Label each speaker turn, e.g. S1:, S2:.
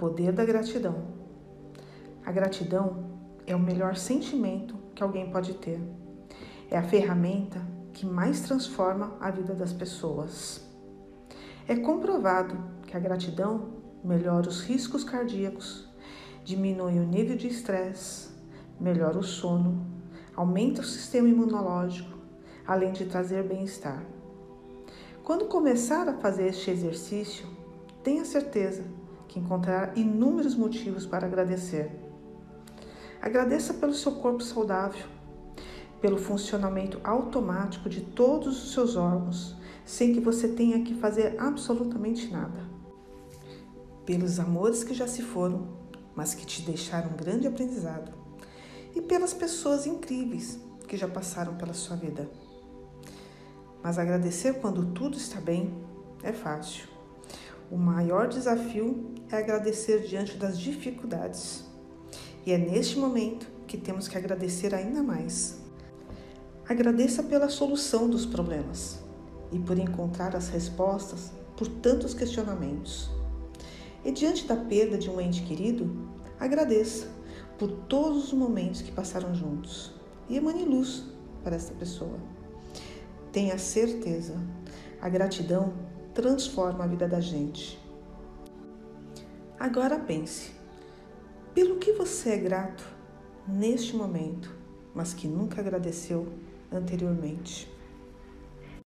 S1: poder da gratidão. A gratidão é o melhor sentimento que alguém pode ter. É a ferramenta que mais transforma a vida das pessoas. É comprovado que a gratidão melhora os riscos cardíacos, diminui o nível de estresse, melhora o sono, aumenta o sistema imunológico, além de trazer bem-estar. Quando começar a fazer este exercício, tenha certeza que encontrará inúmeros motivos para agradecer. Agradeça pelo seu corpo saudável, pelo funcionamento automático de todos os seus órgãos, sem que você tenha que fazer absolutamente nada. Pelos amores que já se foram, mas que te deixaram um grande aprendizado. E pelas pessoas incríveis que já passaram pela sua vida. Mas agradecer quando tudo está bem é fácil. O maior desafio é agradecer diante das dificuldades. E é neste momento que temos que agradecer ainda mais. Agradeça pela solução dos problemas e por encontrar as respostas por tantos questionamentos. E diante da perda de um ente querido, agradeça por todos os momentos que passaram juntos e emane luz para essa pessoa. Tenha certeza, a gratidão transforma a vida da gente. Agora pense, pelo que você é grato neste momento, mas que nunca agradeceu anteriormente?